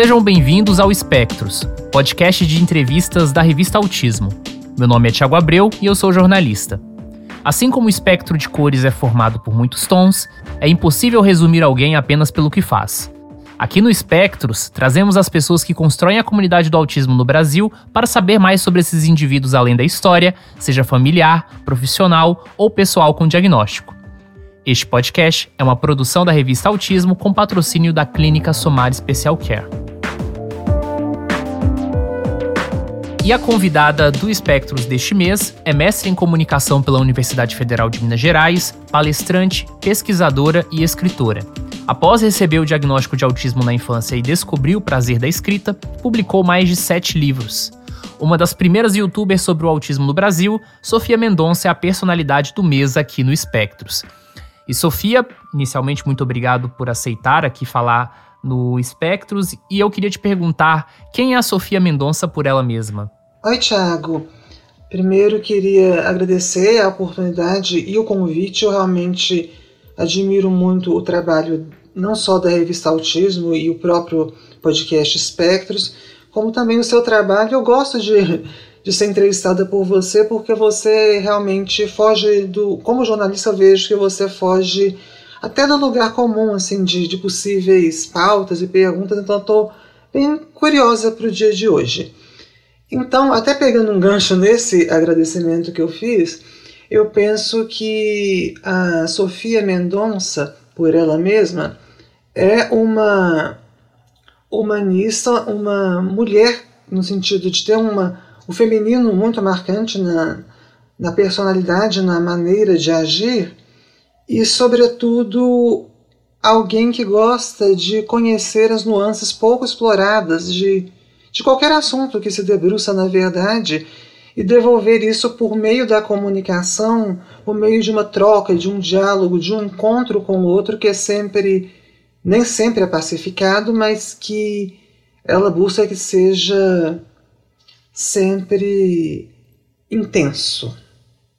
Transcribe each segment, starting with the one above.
Sejam bem-vindos ao Espectros, podcast de entrevistas da revista Autismo. Meu nome é Tiago Abreu e eu sou jornalista. Assim como o espectro de cores é formado por muitos tons, é impossível resumir alguém apenas pelo que faz. Aqui no Espectros, trazemos as pessoas que constroem a comunidade do autismo no Brasil para saber mais sobre esses indivíduos além da história, seja familiar, profissional ou pessoal com diagnóstico. Este podcast é uma produção da revista Autismo com patrocínio da Clínica Somar Special Care. E a convidada do Espectros deste mês é mestre em comunicação pela Universidade Federal de Minas Gerais, palestrante, pesquisadora e escritora. Após receber o diagnóstico de autismo na infância e descobrir o prazer da escrita, publicou mais de sete livros. Uma das primeiras youtubers sobre o autismo no Brasil, Sofia Mendonça é a personalidade do mês aqui no Espectros. E Sofia, inicialmente, muito obrigado por aceitar aqui falar no Espectros. E eu queria te perguntar quem é a Sofia Mendonça por ela mesma? Oi, Thiago. Primeiro queria agradecer a oportunidade e o convite. Eu realmente admiro muito o trabalho não só da revista Autismo e o próprio podcast Espectros, como também o seu trabalho. Eu gosto de de ser entrevistada por você, porque você realmente foge do. Como jornalista, vejo que você foge até do lugar comum, assim, de, de possíveis pautas e perguntas, então estou bem curiosa para o dia de hoje. Então, até pegando um gancho nesse agradecimento que eu fiz, eu penso que a Sofia Mendonça, por ela mesma, é uma humanista, uma mulher, no sentido de ter uma o feminino muito marcante na, na personalidade, na maneira de agir, e, sobretudo, alguém que gosta de conhecer as nuances pouco exploradas de, de qualquer assunto que se debruça na verdade e devolver isso por meio da comunicação, por meio de uma troca, de um diálogo, de um encontro com o outro que é sempre, nem sempre é pacificado, mas que ela busca que seja sempre intenso,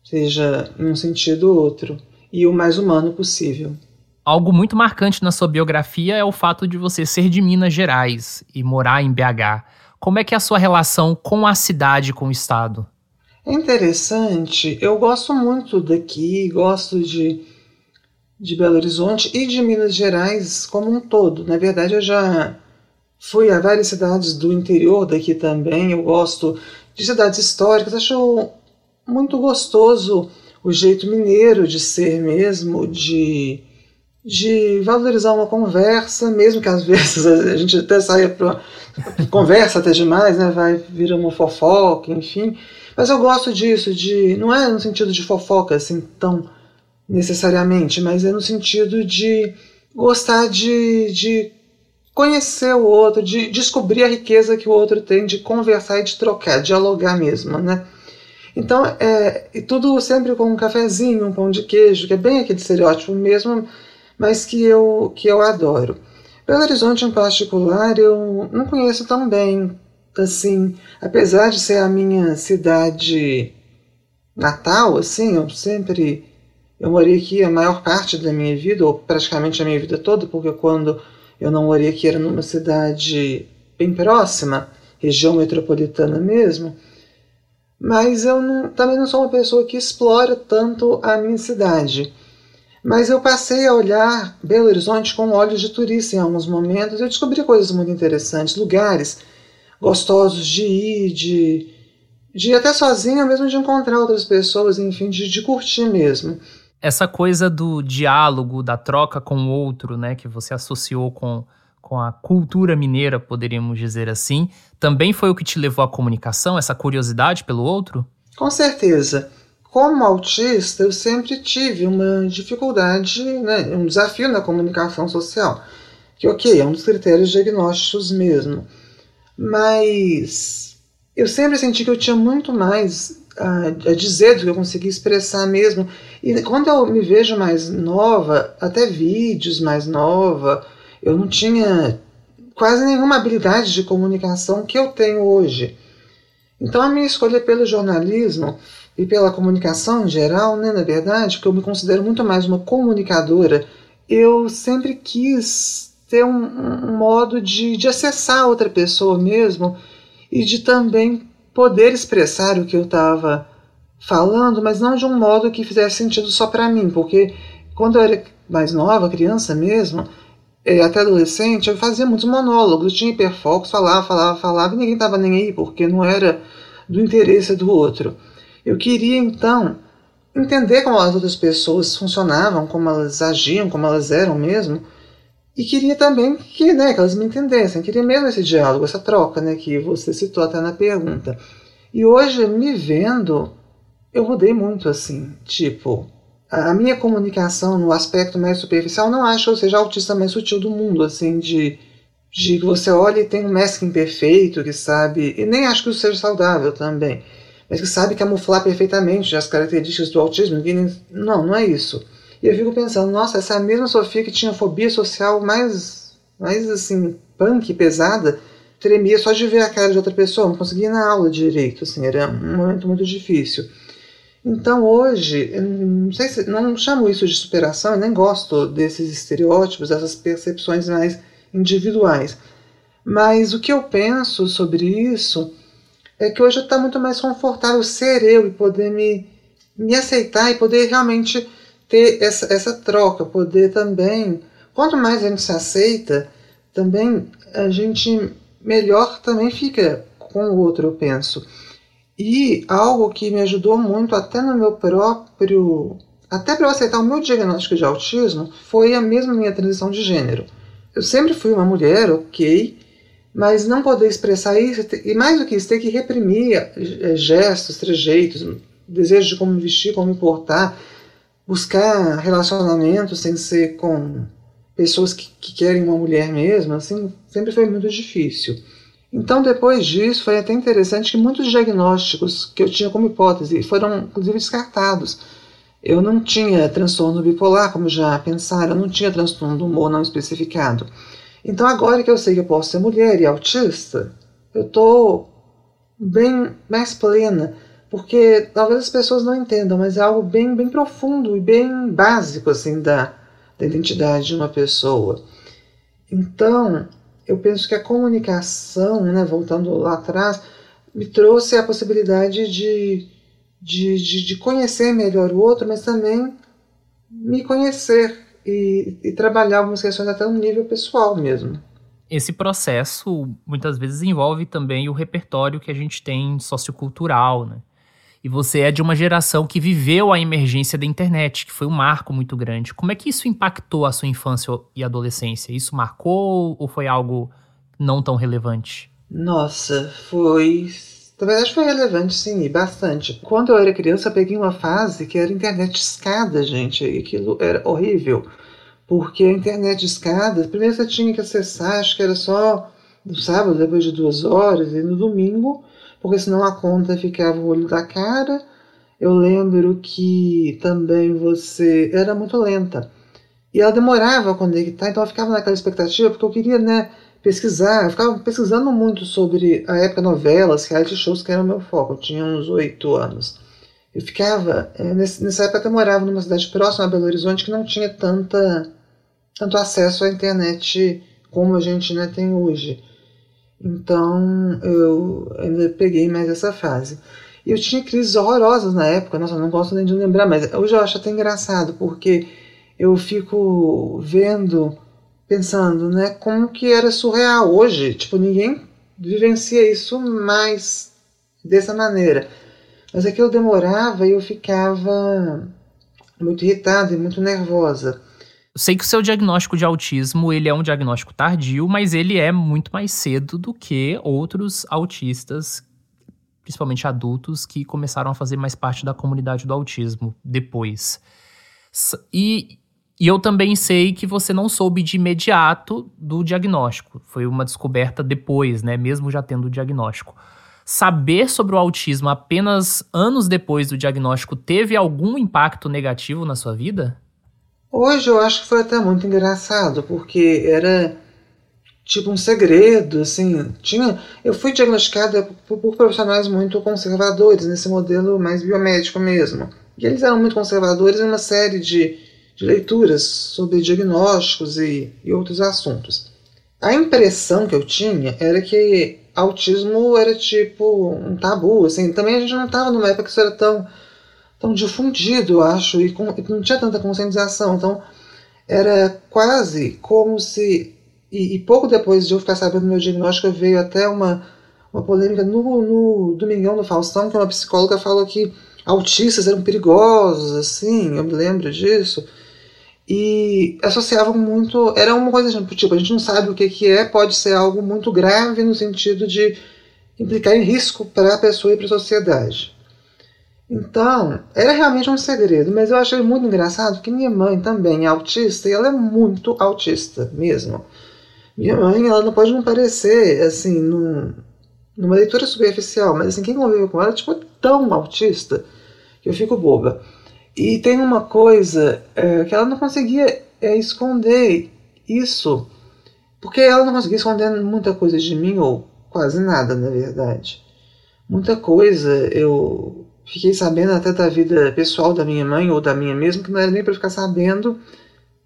seja em um sentido ou outro, e o mais humano possível. Algo muito marcante na sua biografia é o fato de você ser de Minas Gerais e morar em BH. Como é que é a sua relação com a cidade, com o estado? É interessante. Eu gosto muito daqui, gosto de, de Belo Horizonte e de Minas Gerais como um todo. Na verdade, eu já Fui a várias cidades do interior daqui também. Eu gosto de cidades históricas. Acho muito gostoso o jeito mineiro de ser mesmo, de, de valorizar uma conversa, mesmo que às vezes a gente até saia para conversa até demais, né? Vai virar uma fofoca, enfim. Mas eu gosto disso, de não é no sentido de fofoca assim tão necessariamente, mas é no sentido de gostar de, de conhecer o outro, de descobrir a riqueza que o outro tem, de conversar e de trocar, dialogar mesmo, né? Então, é, e tudo sempre com um cafezinho, um pão de queijo, que é bem aquele estereótipo mesmo, mas que eu, que eu adoro. Belo Horizonte, em particular, eu não conheço tão bem, assim, apesar de ser a minha cidade natal, assim, eu sempre, eu morei aqui a maior parte da minha vida, ou praticamente a minha vida toda, porque quando eu não morei aqui, era numa cidade bem próxima, região metropolitana mesmo. Mas eu não, também não sou uma pessoa que explora tanto a minha cidade. Mas eu passei a olhar Belo Horizonte com olhos de turista em alguns momentos. Eu descobri coisas muito interessantes, lugares gostosos de ir, de, de ir até sozinho, mesmo de encontrar outras pessoas, enfim, de, de curtir mesmo essa coisa do diálogo, da troca com o outro, né, que você associou com, com a cultura mineira, poderíamos dizer assim, também foi o que te levou à comunicação, essa curiosidade pelo outro? Com certeza. Como autista, eu sempre tive uma dificuldade, né, um desafio na comunicação social, que, ok, é um dos critérios diagnósticos mesmo, mas eu sempre senti que eu tinha muito mais a, a dizer do que eu conseguia expressar mesmo. E quando eu me vejo mais nova, até vídeos mais nova, eu não tinha quase nenhuma habilidade de comunicação que eu tenho hoje. Então a minha escolha pelo jornalismo e pela comunicação em geral, né, na verdade, porque eu me considero muito mais uma comunicadora, eu sempre quis ter um, um modo de, de acessar outra pessoa mesmo e de também poder expressar o que eu estava falando, mas não de um modo que fizesse sentido só para mim, porque quando eu era mais nova, criança mesmo, é, até adolescente, eu fazia muitos monólogos, tinha hiperfocos, falava, falava, falava, e ninguém estava nem aí, porque não era do interesse do outro. Eu queria então entender como as outras pessoas funcionavam, como elas agiam, como elas eram mesmo, e queria também que, né, que elas me entendessem, queria mesmo esse diálogo, essa troca, né, que você citou até na pergunta. E hoje, me vendo, eu mudei muito assim, tipo, a minha comunicação no aspecto mais superficial não acho que eu seja a autista mais sutil do mundo, assim, de, de que você olha e tem um mestre imperfeito que sabe, e nem acho que isso seja saudável também, mas que sabe camuflar perfeitamente as características do autismo. Não, não é isso. E eu fico pensando, nossa, essa mesma Sofia que tinha fobia social mais, mais assim, punk, pesada, tremia só de ver a cara de outra pessoa, não conseguia ir na aula direito, assim, era um momento muito difícil. Então hoje, não sei se não chamo isso de superação, eu nem gosto desses estereótipos, dessas percepções mais individuais. Mas o que eu penso sobre isso é que hoje está muito mais confortável ser eu e poder me, me aceitar e poder realmente ter essa, essa troca, poder também. Quanto mais a gente se aceita, também a gente melhor também fica com o outro, eu penso. E algo que me ajudou muito até no meu próprio. Até para eu aceitar o meu diagnóstico de autismo, foi a mesma minha transição de gênero. Eu sempre fui uma mulher, ok, mas não poder expressar isso, e mais do que isso, ter que reprimir eh, gestos, trejeitos, desejo de como me vestir, como me portar, buscar relacionamento sem ser com pessoas que, que querem uma mulher mesmo, assim, sempre foi muito difícil. Então, depois disso, foi até interessante que muitos diagnósticos que eu tinha como hipótese foram, inclusive, descartados. Eu não tinha transtorno bipolar, como já pensaram, eu não tinha transtorno do humor não especificado. Então, agora que eu sei que eu posso ser mulher e autista, eu estou bem mais plena, porque talvez as pessoas não entendam, mas é algo bem, bem profundo e bem básico assim da, da identidade de uma pessoa. Então, eu penso que a comunicação, né, voltando lá atrás, me trouxe a possibilidade de, de, de, de conhecer melhor o outro, mas também me conhecer e, e trabalhar algumas questões até no nível pessoal mesmo. Esse processo muitas vezes envolve também o repertório que a gente tem sociocultural, né? E você é de uma geração que viveu a emergência da internet, que foi um marco muito grande. Como é que isso impactou a sua infância e adolescência? Isso marcou ou foi algo não tão relevante? Nossa, foi. Na verdade, foi relevante, sim, e bastante. Quando eu era criança, eu peguei uma fase que era internet escada, gente, e aquilo era horrível. Porque a internet escada, primeiro você tinha que acessar, acho que era só no sábado, depois de duas horas, e no domingo porque senão a conta ficava o olho da cara. Eu lembro que também você era muito lenta. E ela demorava a conectar, então eu ficava naquela expectativa, porque eu queria, né, pesquisar. Eu ficava pesquisando muito sobre a época novelas, reality shows, que era o meu foco. Eu tinha uns oito anos. Eu ficava. É, nessa época eu morava numa cidade próxima a Belo Horizonte que não tinha tanta, tanto acesso à internet como a gente né, tem hoje. Então eu ainda peguei mais essa fase. E eu tinha crises horrorosas na época, nossa, não gosto nem de lembrar, mas hoje eu acho até engraçado, porque eu fico vendo, pensando, né, como que era surreal hoje. Tipo, ninguém vivencia isso mais dessa maneira. Mas é que eu demorava e eu ficava muito irritada e muito nervosa sei que o seu diagnóstico de autismo, ele é um diagnóstico tardio, mas ele é muito mais cedo do que outros autistas, principalmente adultos, que começaram a fazer mais parte da comunidade do autismo depois. E, e eu também sei que você não soube de imediato do diagnóstico. Foi uma descoberta depois, né? Mesmo já tendo o diagnóstico. Saber sobre o autismo apenas anos depois do diagnóstico teve algum impacto negativo na sua vida? Hoje eu acho que foi até muito engraçado, porque era tipo um segredo, assim, tinha, eu fui diagnosticada por, por, profissionais muito conservadores nesse modelo mais biomédico mesmo. E eles eram muito conservadores em uma série de, de leituras sobre diagnósticos e, e outros assuntos. A impressão que eu tinha era que autismo era tipo um tabu, assim, também a gente não estava numa época que isso era tão, tão difundido, eu acho, e, com, não tinha tanta conscientização, então era quase como se, e, e, pouco depois de eu ficar sabendo do meu diagnóstico, veio até uma, uma polêmica no, no Domingão do Faustão, que uma psicóloga falou que autistas eram perigosos, assim, eu me lembro disso, e associavam muito. Era uma coisa tipo, a gente não sabe o que, que é, pode ser algo muito grave no sentido de implicar em risco para a pessoa e para a sociedade. Então, era realmente um segredo, mas eu achei muito engraçado que minha mãe também é autista e ela é muito autista mesmo. Minha mãe, ela não pode não parecer, assim, num, numa leitura superficial, mas assim, quem convive com ela, tipo, é tão autista que eu fico boba. E tem uma coisa é, que ela não conseguia é, esconder isso, porque ela não conseguia esconder muita coisa de mim, ou quase nada, na verdade. Muita coisa eu fiquei sabendo até da vida pessoal da minha mãe, ou da minha mesmo, que não era nem para ficar sabendo,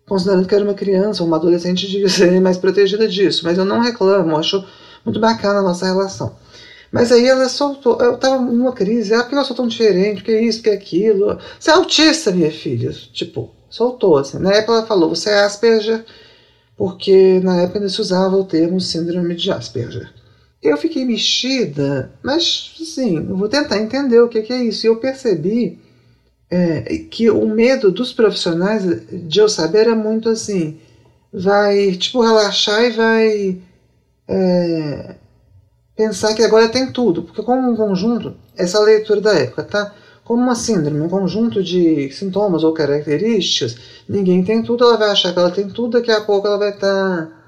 considerando que era uma criança, ou uma adolescente, devia ser mais protegida disso. Mas eu não reclamo, acho muito bacana a nossa relação. Mas aí ela soltou, eu tava numa crise, ah, por que eu sou tão diferente, que isso, que aquilo. Você é autista, minha filha. Tipo, soltou assim. Na época ela falou, você é Asperger, porque na época ainda se usava o termo síndrome de Asperger. Eu fiquei mexida, mas eu vou tentar entender o que, que é isso. E eu percebi é, que o medo dos profissionais de eu saber é muito assim, vai tipo relaxar e vai é, pensar que agora tem tudo, porque como um conjunto, essa leitura da época, tá? Como uma síndrome, um conjunto de sintomas ou características, ninguém tem tudo, ela vai achar que ela tem tudo, daqui a pouco ela vai estar, tá,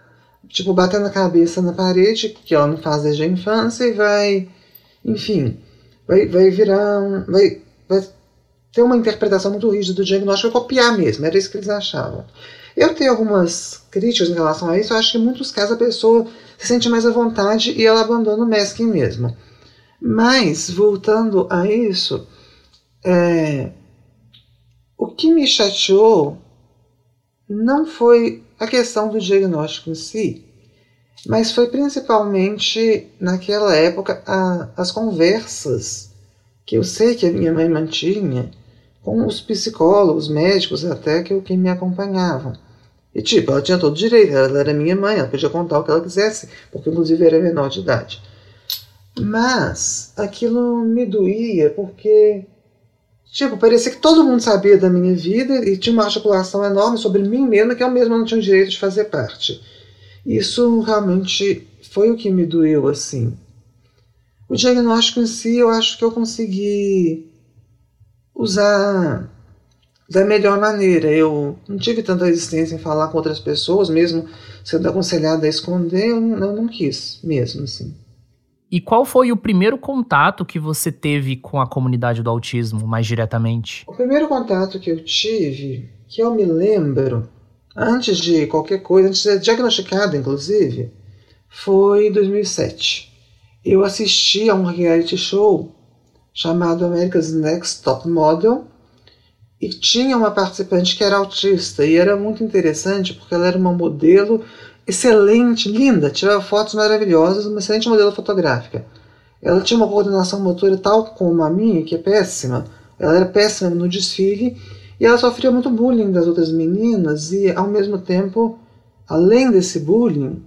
tipo, batendo a cabeça na parede, que ela não faz desde a infância, e vai, enfim, vai, vai virar, um, vai, vai ter uma interpretação muito rígida do diagnóstico, copiar mesmo, era isso que eles achavam. Eu tenho algumas críticas em relação a isso, eu acho que em muitos casos a pessoa se sente mais à vontade e ela abandona o masking mesmo. Mas, voltando a isso, é, o que me chateou não foi a questão do diagnóstico em si, mas foi principalmente naquela época a, as conversas que eu sei que a minha mãe mantinha com os psicólogos, médicos até que, que me acompanhavam. E tipo, ela tinha todo direito, ela era minha mãe, ela podia contar o que ela quisesse, porque inclusive era menor de idade. Mas aquilo me doía porque, tipo, parecia que todo mundo sabia da minha vida e tinha uma articulação enorme sobre mim mesma que eu mesma não tinha o direito de fazer parte. Isso realmente foi o que me doeu assim. O diagnóstico em si, eu acho que eu consegui usar da melhor maneira. Eu não tive tanta resistência em falar com outras pessoas, mesmo sendo aconselhada a esconder, eu não, eu não quis mesmo, assim. E qual foi o primeiro contato que você teve com a comunidade do autismo, mais diretamente? O primeiro contato que eu tive, que eu me lembro, antes de qualquer coisa, antes de ser diagnosticada, inclusive, foi em 2007. Eu assisti a um reality show chamado America's Next Top Model, e tinha uma participante que era autista e era muito interessante porque ela era uma modelo excelente, linda, tirava fotos maravilhosas, uma excelente modelo fotográfica. Ela tinha uma coordenação motora tal como a minha, que é péssima. Ela era péssima no desfile e ela sofria muito bullying das outras meninas e ao mesmo tempo, além desse bullying,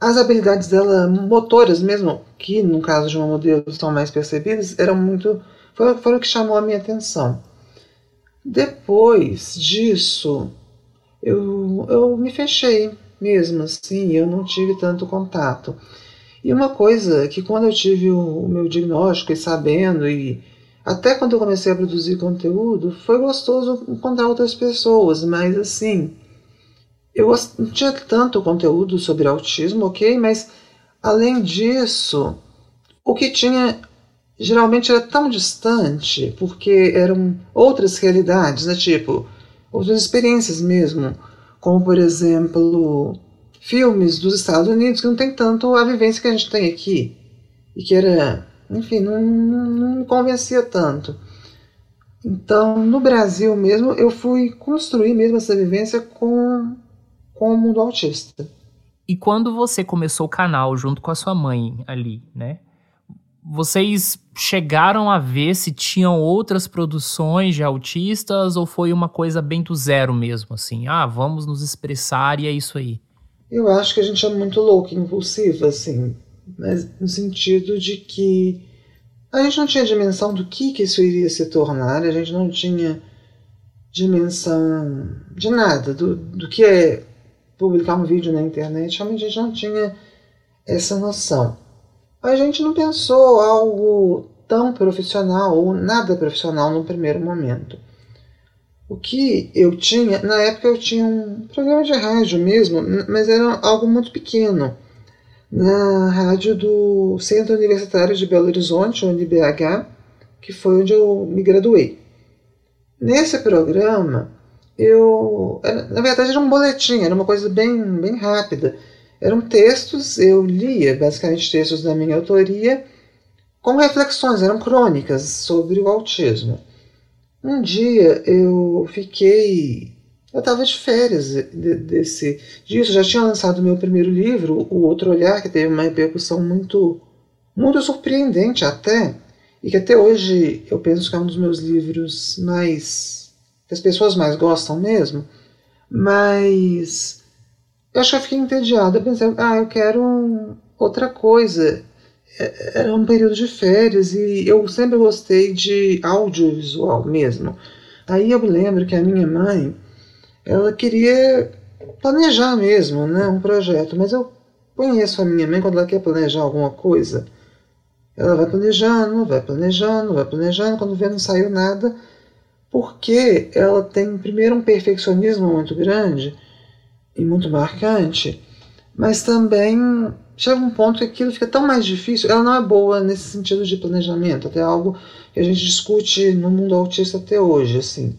as habilidades dela motoras mesmo, que no caso de uma modelo são mais percebidas, eram muito foi, foi o que chamou a minha atenção. Depois disso, eu, eu me fechei mesmo, assim, eu não tive tanto contato. E uma coisa que quando eu tive o, o meu diagnóstico e sabendo, e até quando eu comecei a produzir conteúdo, foi gostoso encontrar outras pessoas, mas assim, eu não tinha tanto conteúdo sobre autismo, ok? Mas além disso, o que tinha geralmente era tão distante, porque eram outras realidades, né? tipo, outras experiências mesmo, como por exemplo, filmes dos Estados Unidos que não tem tanto a vivência que a gente tem aqui, e que era, enfim, não, não, me convencia tanto. Então, no Brasil mesmo, eu fui construir mesmo essa vivência com, com o mundo autista. E quando você começou o canal junto com a sua mãe ali, né? Vocês chegaram a ver se tinham outras produções de autistas ou foi uma coisa bem do zero mesmo, assim? Ah, vamos nos expressar e é isso aí. Eu acho que a gente é muito louco, impulsiva, assim, mas no sentido de que a gente não tinha dimensão do que, que isso iria se tornar, a gente não tinha dimensão de nada, do, do que é publicar um vídeo na internet, realmente a gente não tinha essa noção. A gente não pensou algo tão profissional ou nada profissional no primeiro momento. O que eu tinha, na época eu tinha um programa de rádio mesmo, mas era algo muito pequeno na rádio do Centro Universitário de Belo Horizonte, o UniBH, que foi onde eu me graduei. Nesse programa, eu. Na verdade, era um boletim, era uma coisa bem, bem rápida. Eram textos, eu lia basicamente textos da minha autoria, com reflexões, eram crônicas sobre o autismo. Um dia eu fiquei eu estava de férias de, desse disso, já tinha lançado meu primeiro livro, O Outro Olhar, que teve uma repercussão muito, muito surpreendente até, e que até hoje eu penso que é um dos meus livros mais. que as pessoas mais gostam mesmo. Mas eu acho que eu fiquei entediada. Pensei, ah, eu quero outra coisa. É, era um período de férias e eu sempre gostei de audiovisual mesmo. Aí eu me lembro que a minha mãe ela queria planejar mesmo, né, um projeto. Mas eu conheço a minha mãe quando ela quer planejar alguma coisa, ela vai planejando, vai planejando, vai planejando, quando vê não saiu nada, porque ela tem primeiro um perfeccionismo muito grande e muito marcante, mas também chega um ponto que aquilo fica tão mais difícil. Ela não é boa nesse sentido de planejamento, até algo que a gente discute no mundo autista até hoje, assim.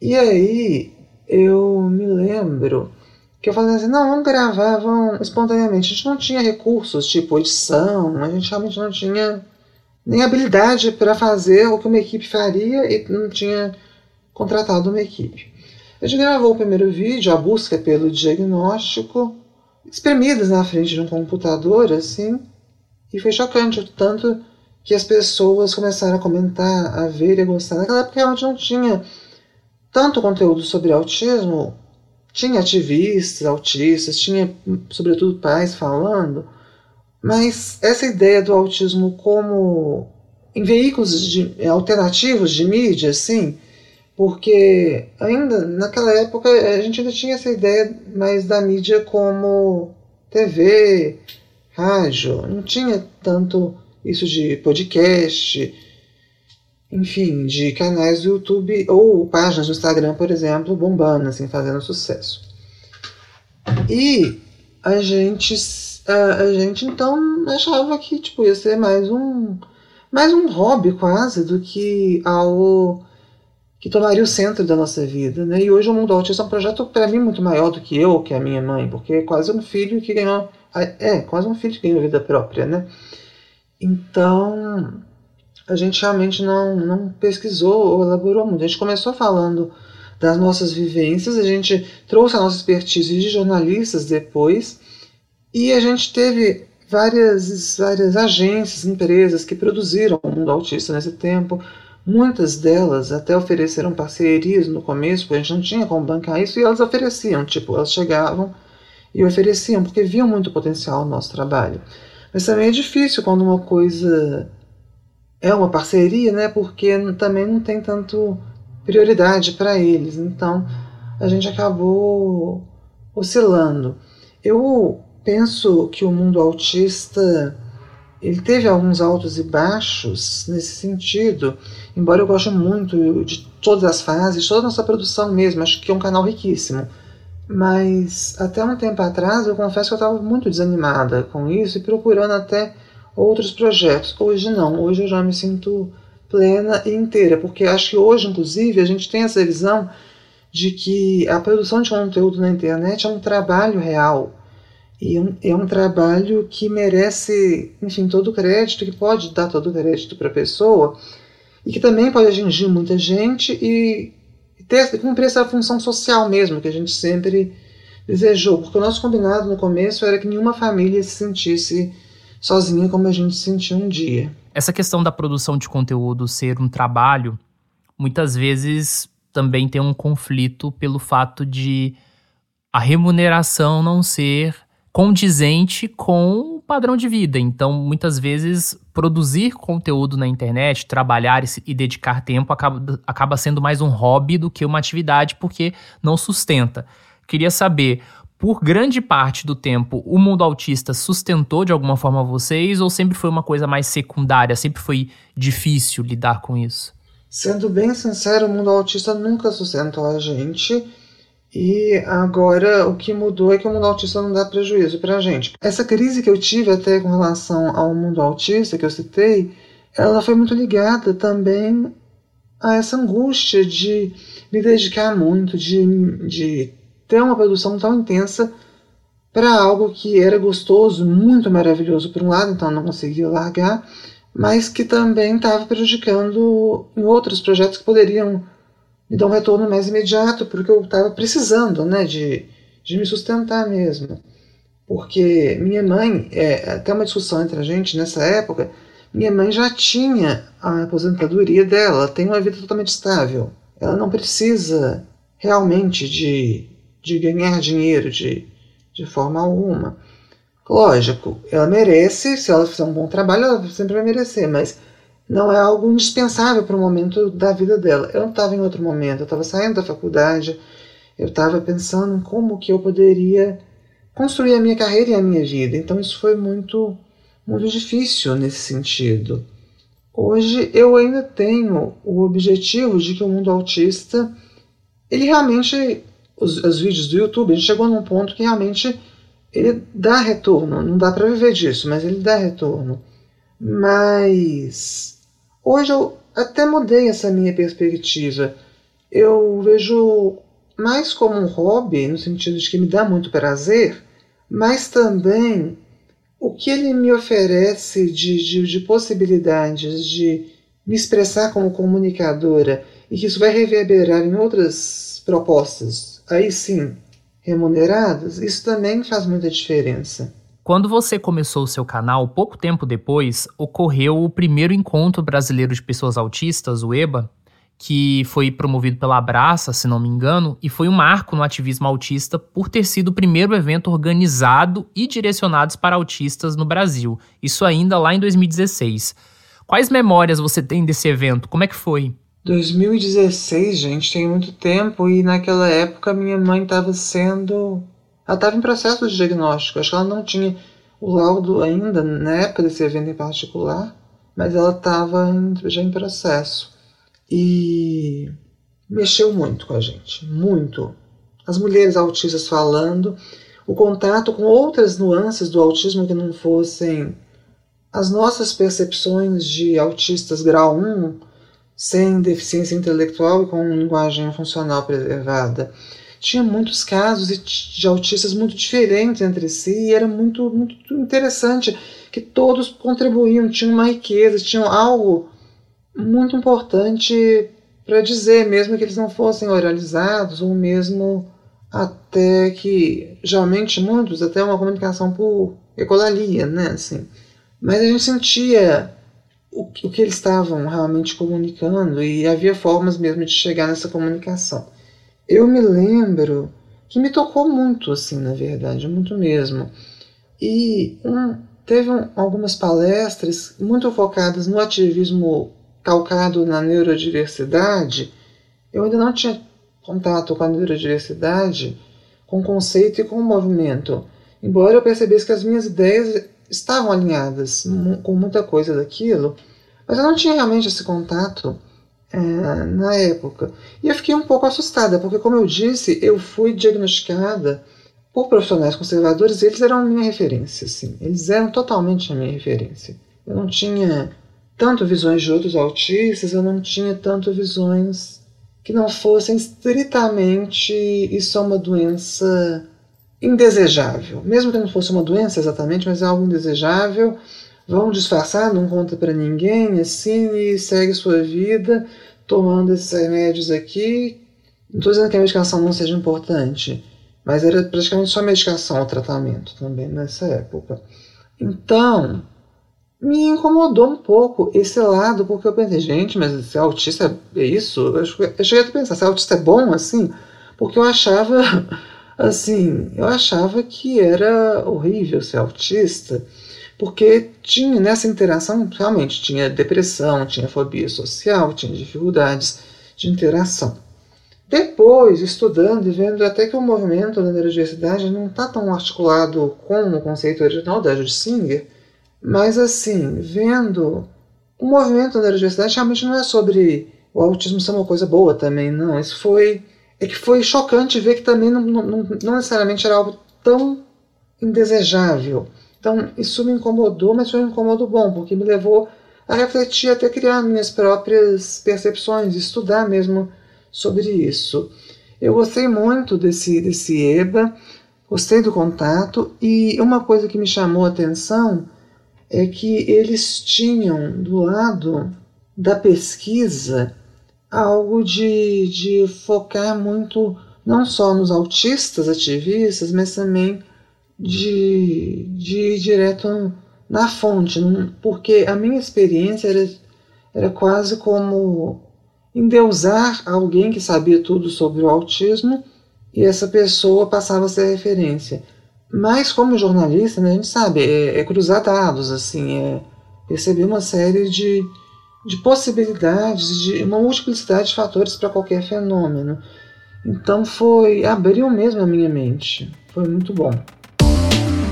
E aí eu me lembro que eu falei assim, não, vamos gravar vamos, espontaneamente. A gente não tinha recursos, tipo edição, a gente realmente não tinha nem habilidade para fazer o que uma equipe faria e não tinha contratado uma equipe. A gente gravou o primeiro vídeo, a busca pelo diagnóstico, espremidas na frente de um computador, assim, e foi chocante, tanto que as pessoas começaram a comentar, a ver e a gostar. Naquela época realmente não tinha tanto conteúdo sobre autismo, tinha ativistas, autistas, tinha sobretudo pais falando, mas essa ideia do autismo como em veículos de, alternativos de mídia, assim, porque ainda naquela época a gente ainda tinha essa ideia mais da mídia como TV, rádio, não tinha tanto isso de podcast, enfim, de canais do YouTube ou páginas do Instagram, por exemplo, bombando, assim, fazendo sucesso. E a gente, a, a gente então achava que tipo, ia ser mais um, mais um hobby quase do que algo que tomaria o centro da nossa vida, né? E hoje o Mundo Autista é um projeto para mim muito maior do que eu, que a minha mãe, porque é quase um filho que ganhou, é, quase um filho que ganhou vida própria, né? Então, a gente realmente não, não pesquisou ou elaborou muito. A gente começou falando das nossas vivências, a gente trouxe a nossa expertise de jornalistas depois, e a gente teve várias, várias agências, empresas que produziram o mundo autista nesse tempo. Muitas delas até ofereceram parcerias no começo, porque a gente não tinha como bancar isso, e elas ofereciam, tipo, elas chegavam e ofereciam, porque viam muito potencial no nosso trabalho. Mas também é difícil quando uma coisa é uma parceria, né? Porque também não tem tanto prioridade para eles. Então a gente acabou oscilando. Eu penso que o mundo autista ele teve alguns altos e baixos nesse sentido, embora eu goste muito de todas as fases, toda a nossa produção mesmo, acho que é um canal riquíssimo. Mas até um tempo atrás eu confesso que eu estava muito desanimada com isso e procurando até outros projetos. Hoje não, hoje eu já me sinto plena e inteira, porque acho que hoje, inclusive, a gente tem essa visão de que a produção de conteúdo na internet é um trabalho real. E é um trabalho que merece, enfim, todo o crédito, que pode dar todo o crédito para a pessoa. E que também pode atingir muita gente e ter, cumprir essa função social mesmo que a gente sempre desejou, porque o nosso combinado no começo era que nenhuma família se sentisse sozinha como a gente se sentiu um dia. Essa questão da produção de conteúdo ser um trabalho, muitas vezes também tem um conflito pelo fato de a remuneração não ser condizente com padrão de vida. Então, muitas vezes, produzir conteúdo na internet, trabalhar e, dedicar tempo acaba, acaba sendo mais um hobby do que uma atividade, porque não sustenta. Queria saber, por grande parte do tempo, o mundo autista sustentou de alguma forma vocês ou sempre foi uma coisa mais secundária? Sempre foi difícil lidar com isso? Sendo bem sincero, o mundo autista nunca sustentou a gente. E agora o que mudou é que o mundo autista não dá prejuízo para a gente. Essa crise que eu tive até com relação ao mundo autista que eu citei, ela foi muito ligada também a essa angústia de me dedicar muito, de, de ter uma produção tão intensa para algo que era gostoso, muito maravilhoso por um lado, então não conseguia largar, mas que também estava prejudicando em outros projetos que poderiam me dar um retorno mais imediato, porque eu estava precisando né, de, de me sustentar mesmo. Porque minha mãe, é, até uma discussão entre a gente nessa época, minha mãe já tinha a aposentadoria dela, ela tem uma vida totalmente estável. Ela não precisa realmente de, de ganhar dinheiro de, de forma alguma. Lógico, ela merece, se ela fizer um bom trabalho, ela sempre vai merecer, mas não é algo indispensável para o momento da vida dela. Eu não estava em outro momento, eu estava saindo da faculdade, eu estava pensando em como que eu poderia construir a minha carreira e a minha vida. Então isso foi muito, muito difícil nesse sentido. Hoje eu ainda tenho o objetivo de que o mundo autista, ele realmente, os, os vídeos do YouTube, a gente chegou num ponto que realmente ele dá retorno. Não dá para viver disso, mas ele dá retorno. Mas Hoje eu até mudei essa minha perspectiva. Eu vejo mais como um hobby, no sentido de que me dá muito prazer, mas também o que ele me oferece de, de, de possibilidades de me expressar como comunicadora e que isso vai reverberar em outras propostas, aí sim, remuneradas, isso também faz muita diferença. Quando você começou o seu canal, pouco tempo depois, ocorreu o primeiro encontro brasileiro de pessoas autistas, o EBA, que foi promovido pela Abraça, se não me engano, e foi um marco no ativismo autista por ter sido o primeiro evento organizado e direcionado para autistas no Brasil. Isso ainda lá em 2016. Quais memórias você tem desse evento? Como é que foi? 2016, gente, tem muito tempo e naquela época minha mãe estava sendo ela estava em processo de diagnóstico, acho que ela não tinha o laudo ainda na época desse evento em particular, mas ela estava já em processo. E mexeu muito com a gente, muito. As mulheres autistas falando, o contato com outras nuances do autismo que não fossem as nossas percepções de autistas grau 1, sem deficiência intelectual e com linguagem funcional preservada tinha muitos casos de autistas muito diferentes entre si e era muito, muito interessante que todos contribuíam, tinham uma riqueza, tinham algo muito importante para dizer, mesmo que eles não fossem oralizados ou mesmo até que, geralmente muitos, até uma comunicação por ecolalia, né, assim. Mas a gente sentia o, o que eles estavam realmente comunicando e havia formas mesmo de chegar nessa comunicação eu me lembro que me tocou muito, assim, na verdade, muito mesmo. E um, teve um, algumas palestras muito focadas no ativismo calcado na neurodiversidade. Eu ainda não tinha contato com a neurodiversidade, com o conceito e com o movimento, embora eu percebesse que as minhas ideias estavam alinhadas com muita coisa daquilo, mas eu não tinha realmente esse contato é, na época. E eu fiquei um pouco assustada, porque, como eu disse, eu fui diagnosticada por profissionais conservadores e eles eram a minha referência. Assim. Eles eram totalmente a minha referência. Eu não tinha tanto visões de outros autistas, eu não tinha tanto visões que não fossem estritamente isso é uma doença indesejável. Mesmo que não fosse uma doença exatamente, mas é algo indesejável vão disfarçar, não conta para ninguém, assim, e segue sua vida tomando esses remédios aqui. Não estou dizendo que a medicação não seja importante, mas era praticamente só medicação o tratamento também nessa época. Então, me incomodou um pouco esse lado, porque eu pensei, gente, mas ser autista é isso? Eu cheguei a pensar, ser autista é bom assim? Porque eu achava, assim, eu achava que era horrível ser autista, porque tinha nessa interação, realmente, tinha depressão, tinha fobia social, tinha dificuldades de interação. Depois, estudando e vendo até que o movimento da neurodiversidade não está tão articulado com o conceito original da Judith Singer, mas assim, vendo o movimento da neurodiversidade realmente não é sobre o autismo ser uma coisa boa também, não. Isso foi. É que foi chocante ver que também não, não, não necessariamente era algo tão indesejável. Então, isso me incomodou, mas foi um incômodo bom, porque me levou a refletir, até criar minhas próprias percepções, estudar mesmo sobre isso. Eu gostei muito desse, desse EBA, gostei do contato, e uma coisa que me chamou a atenção é que eles tinham do lado da pesquisa algo de, de focar muito não só nos autistas ativistas, mas também de, de ir direto na fonte, porque a minha experiência era, era quase como endeusar alguém que sabia tudo sobre o autismo e essa pessoa passava a ser referência. Mas como jornalista, né, a gente sabe, é, é cruzar dados, assim, é perceber uma série de, de possibilidades, de uma multiplicidade de fatores para qualquer fenômeno. Então foi abriu mesmo a minha mente. Foi muito bom.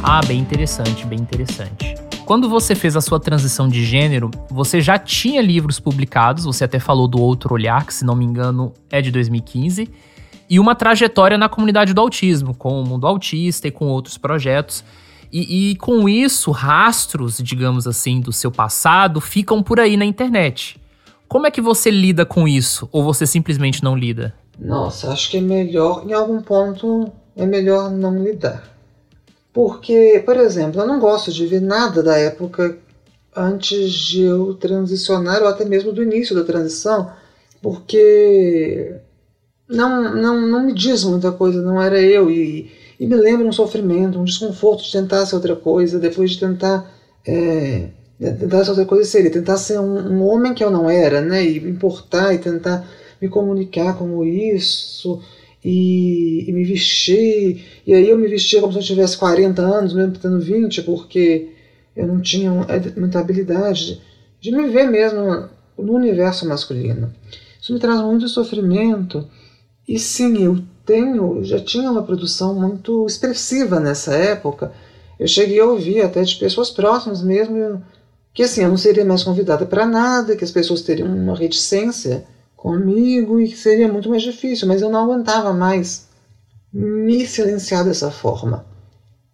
Ah, bem interessante, bem interessante. Quando você fez a sua transição de gênero, você já tinha livros publicados, você até falou do Outro Olhar, que se não me engano é de 2015 e uma trajetória na comunidade do autismo, com o mundo autista e com outros projetos. E, e, com isso, rastros, digamos assim, do seu passado ficam por aí na internet. Como é que você lida com isso? Ou você simplesmente não lida? Nossa, acho que é melhor, em algum ponto, é melhor não lidar. Porque, por exemplo, eu não gosto de ver nada da época antes de eu transicionar, ou até mesmo do início da transição, porque não, não, não me diz muita coisa, não era eu. E, e me lembra um sofrimento, um desconforto de tentar ser outra coisa, depois de tentar. É, tentar ser outra coisa seria tentar ser um, um, homem que eu não era, né? E importar e tentar me comunicar como isso. E, e me vestir. E aí eu me vestia como se eu tivesse 40 anos, mesmo tendo 20, porque eu não tinha muita habilidade de me ver mesmo no universo masculino. Isso me traz muito sofrimento e sim, eu tenho, já tinha uma produção muito expressiva nessa época. Eu cheguei a ouvir até de pessoas próximas mesmo que assim, eu não seria mais convidada para nada, que as pessoas teriam uma reticência comigo e que seria muito mais difícil, mas eu não aguentava mais me silenciar dessa forma.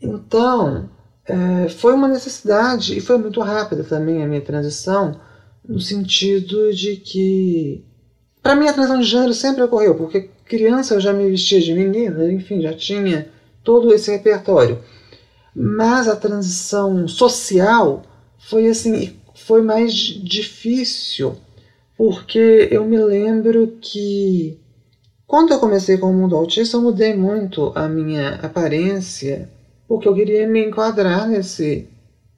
Então, é, foi uma necessidade e foi muito rápida também a minha transição, no sentido de que, para mim, a transição de gênero sempre ocorreu, porque criança eu já me vestia de menina, enfim, já tinha todo esse repertório. Mas a transição social foi assim, foi mais difícil, porque eu me lembro que quando eu comecei com o mundo autista, eu mudei muito a minha aparência, porque eu queria me enquadrar nesse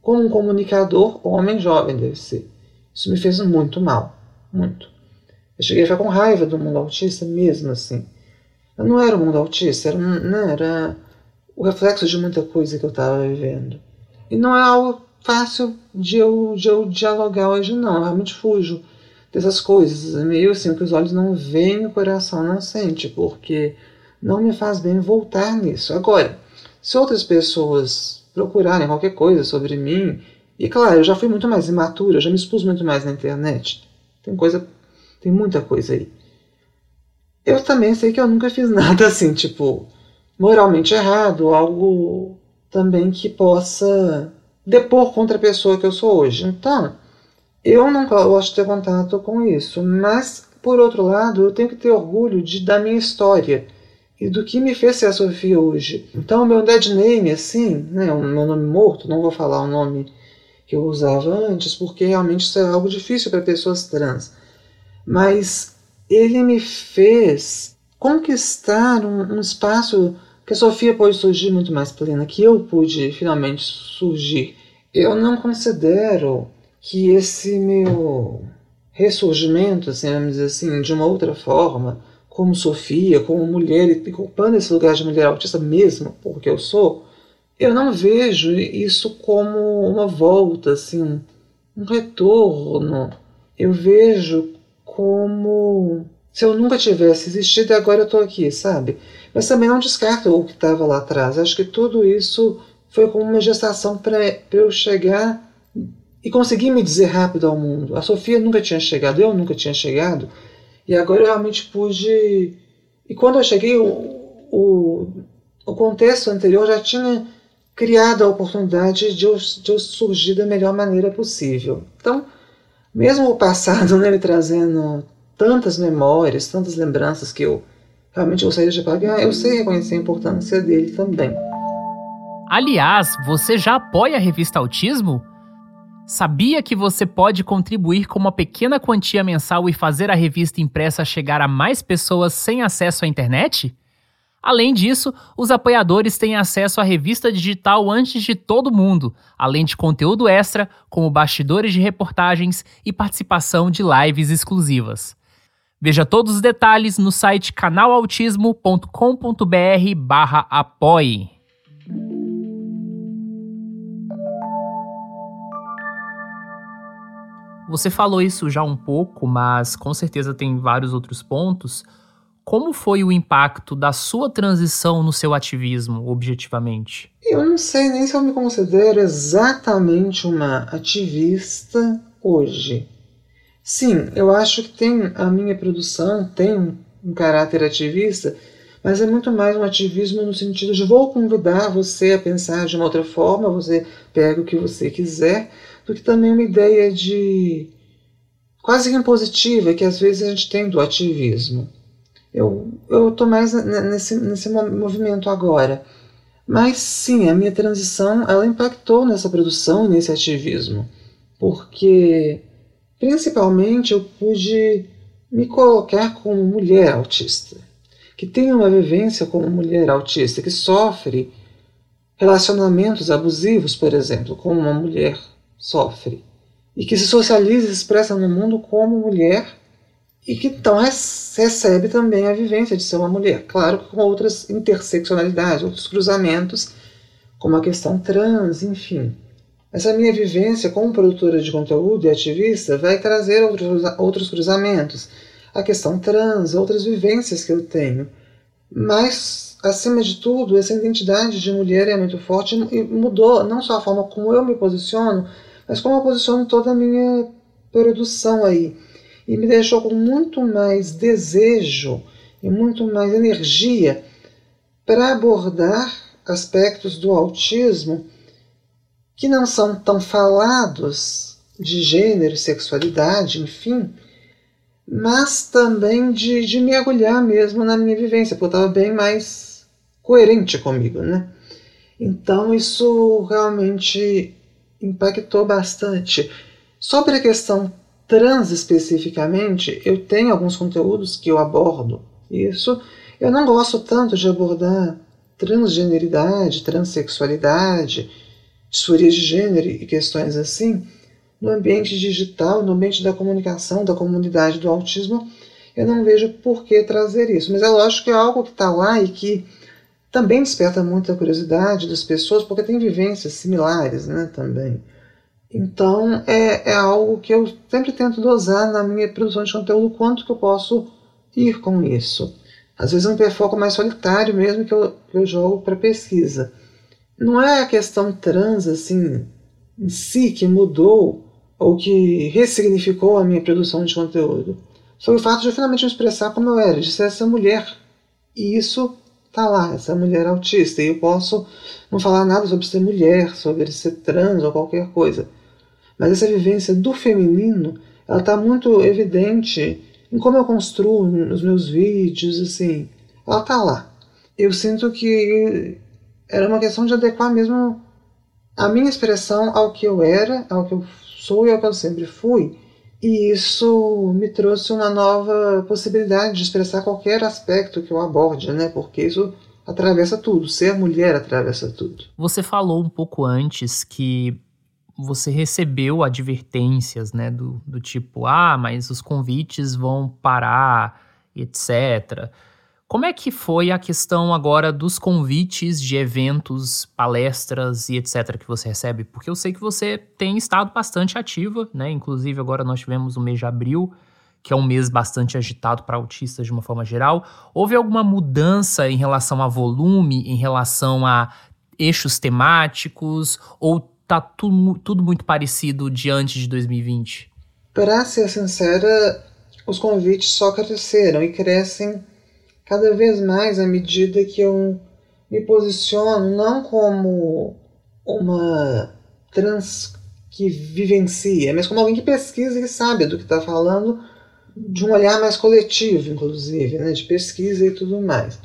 como um comunicador homem jovem deve ser. Isso me fez muito mal, muito. Eu cheguei a ficar com raiva do mundo autista mesmo, assim. Eu não era o mundo autista, era, não, era o reflexo de muita coisa que eu estava vivendo. E não é algo fácil de eu, de eu dialogar hoje, não. Eu realmente fujo dessas coisas. Meio assim, que os olhos não veem, o coração não sente, porque não me faz bem voltar nisso. Agora, se outras pessoas procurarem qualquer coisa sobre mim, e claro, eu já fui muito mais imatura, já me expus muito mais na internet. Tem coisa tem muita coisa aí. Eu também sei que eu nunca fiz nada assim, tipo, moralmente errado, algo também que possa depor contra a pessoa que eu sou hoje. Então, eu não de ter contato com isso, mas, por outro lado, eu tenho que ter orgulho de, da minha história e do que me fez ser a Sofia hoje. Então, meu dead name, assim, né, o meu nome morto, não vou falar o nome que eu usava antes, porque realmente isso é algo difícil para pessoas trans. Mas ele me fez conquistar um, um espaço que a Sofia pôde surgir muito mais plena, que eu pude finalmente surgir. Eu não considero que esse meu ressurgimento, assim, vamos dizer assim, de uma outra forma, como Sofia, como mulher, e ocupando esse lugar de mulher autista mesmo, porque eu sou, eu não vejo isso como uma volta, assim, um retorno. Eu vejo como se eu nunca tivesse existido e agora eu estou aqui, sabe? Mas também não descarto o que estava lá atrás. Acho que tudo isso foi como uma gestação para eu chegar e conseguir me dizer rápido ao mundo. A Sofia nunca tinha chegado, eu nunca tinha chegado, e agora eu realmente pude. E quando eu cheguei, o, o, o contexto anterior já tinha criado a oportunidade de eu, de eu surgir da melhor maneira possível. Então, mesmo o passado né, me trazendo tantas memórias, tantas lembranças que eu realmente gostaria de pagar, eu sei reconhecer a importância dele também. Aliás, você já apoia a revista Autismo? Sabia que você pode contribuir com uma pequena quantia mensal e fazer a revista impressa chegar a mais pessoas sem acesso à internet? Além disso, os apoiadores têm acesso à revista digital antes de todo mundo, além de conteúdo extra, como bastidores de reportagens e participação de lives exclusivas. Veja todos os detalhes no site canalautismo.com.br/apoie. Você falou isso já um pouco, mas com certeza tem vários outros pontos. Como foi o impacto da sua transição no seu ativismo, objetivamente? Eu não sei nem se eu me considero exatamente uma ativista hoje. Sim, eu acho que tem a minha produção tem um caráter ativista, mas é muito mais um ativismo no sentido de vou convidar você a pensar de uma outra forma, você pega o que você quiser, do que também uma ideia de quase que impositiva que às vezes a gente tem do ativismo. Eu estou mais nesse, nesse movimento agora. Mas sim, a minha transição ela impactou nessa produção, nesse ativismo, porque principalmente eu pude me colocar como mulher autista, que tem uma vivência como mulher autista, que sofre relacionamentos abusivos, por exemplo, como uma mulher sofre, e que se socializa e expressa no mundo como mulher e que então recebe também a vivência de ser uma mulher, claro com outras interseccionalidades, outros cruzamentos, como a questão trans, enfim. Essa minha vivência como produtora de conteúdo e ativista vai trazer outros, outros cruzamentos, a questão trans, outras vivências que eu tenho. Mas, acima de tudo, essa identidade de mulher é muito forte e mudou não só a forma como eu me posiciono, mas como eu posiciono toda a minha produção aí e me deixou com muito mais desejo e muito mais energia para abordar aspectos do autismo que não são tão falados de gênero, sexualidade, enfim, mas também de, de mergulhar mesmo na minha vivência, porque eu estava bem mais coerente comigo, né? Então isso realmente impactou bastante. Sobre a questão trans especificamente, eu tenho alguns conteúdos que eu abordo isso. Eu não gosto tanto de abordar transgeneridade, transexualidade, disforia de gênero e questões assim no ambiente digital, no ambiente da comunicação, da comunidade do autismo. Eu não vejo por que trazer isso, mas é lógico que é algo que está lá e que também desperta muita curiosidade das pessoas, porque tem vivências similares né, também. Então é, é algo que eu sempre tento dosar na minha produção de conteúdo, quanto que eu posso ir com isso. Às vezes é um perfoco mais solitário mesmo que eu, que eu jogo para pesquisa. Não é a questão trans assim em si que mudou ou que ressignificou a minha produção de conteúdo. Foi o fato de eu finalmente me expressar como eu era, de ser essa mulher. E isso tá lá, essa mulher autista. E eu posso não falar nada sobre ser mulher, sobre ser trans ou qualquer coisa. Mas essa vivência do feminino, ela está muito evidente em como eu construo nos meus vídeos, assim. Ela está lá. Eu sinto que era uma questão de adequar mesmo a minha expressão ao que eu era, ao que eu sou e ao que eu sempre fui. E isso me trouxe uma nova possibilidade de expressar qualquer aspecto que eu aborde, né? Porque isso atravessa tudo. Ser mulher atravessa tudo. Você falou um pouco antes que você recebeu advertências, né? Do, do tipo, ah, mas os convites vão parar, etc. Como é que foi a questão agora dos convites de eventos, palestras e etc. que você recebe? Porque eu sei que você tem estado bastante ativa, né? Inclusive agora nós tivemos o mês de abril, que é um mês bastante agitado para autistas de uma forma geral. Houve alguma mudança em relação a volume, em relação a eixos temáticos, ou tá tudo, tudo muito parecido diante de 2020? Para ser sincera, os convites só cresceram e crescem cada vez mais à medida que eu me posiciono não como uma trans que vivencia, mas como alguém que pesquisa e sabe do que está falando, de um olhar mais coletivo, inclusive, né, de pesquisa e tudo mais.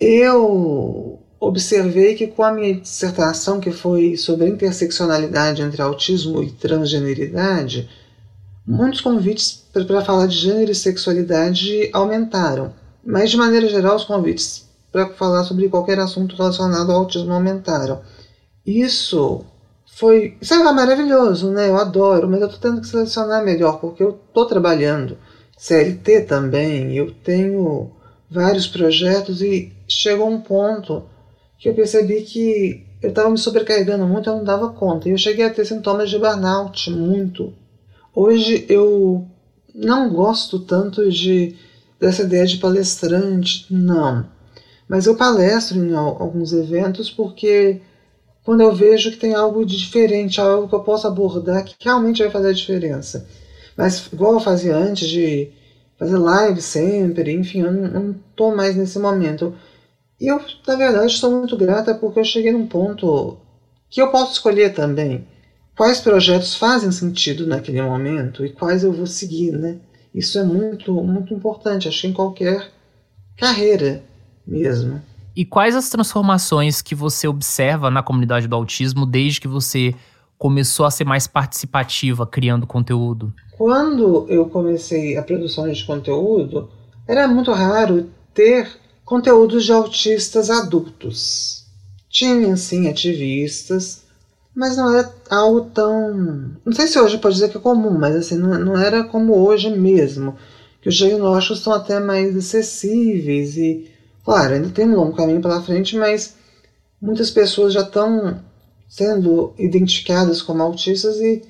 Eu observei que com a minha dissertação, que foi sobre a interseccionalidade entre autismo e transgeneridade, muitos convites para falar de gênero e sexualidade aumentaram. Mas, de maneira geral, os convites para falar sobre qualquer assunto relacionado ao autismo aumentaram. Isso foi. Isso é maravilhoso, né? Eu adoro, mas eu estou tendo que selecionar melhor, porque eu estou trabalhando CLT também, eu tenho vários projetos e chegou um ponto que eu percebi que eu estava me sobrecarregando muito, eu não dava conta. E eu cheguei a ter sintomas de burnout muito. Hoje eu não gosto tanto de dessa ideia de palestrante, não. Mas eu palestro em alguns eventos porque quando eu vejo que tem algo de diferente, algo que eu posso abordar que realmente vai fazer a diferença. Mas igual eu fazia antes de fazer live sempre, enfim, eu não estou mais nesse momento. E eu, na verdade, estou muito grata porque eu cheguei num ponto que eu posso escolher também quais projetos fazem sentido naquele momento e quais eu vou seguir, né? Isso é muito, muito importante, acho que em qualquer carreira mesmo. E quais as transformações que você observa na comunidade do autismo desde que você começou a ser mais participativa criando conteúdo? Quando eu comecei a produção de conteúdo, era muito raro ter conteúdos de autistas adultos. Tinha, sim, ativistas, mas não era algo tão. Não sei se hoje pode dizer que é comum, mas assim, não, não era como hoje mesmo. Que os diagnósticos são até mais acessíveis e, claro, ainda tem um longo caminho pela frente, mas muitas pessoas já estão sendo identificadas como autistas e,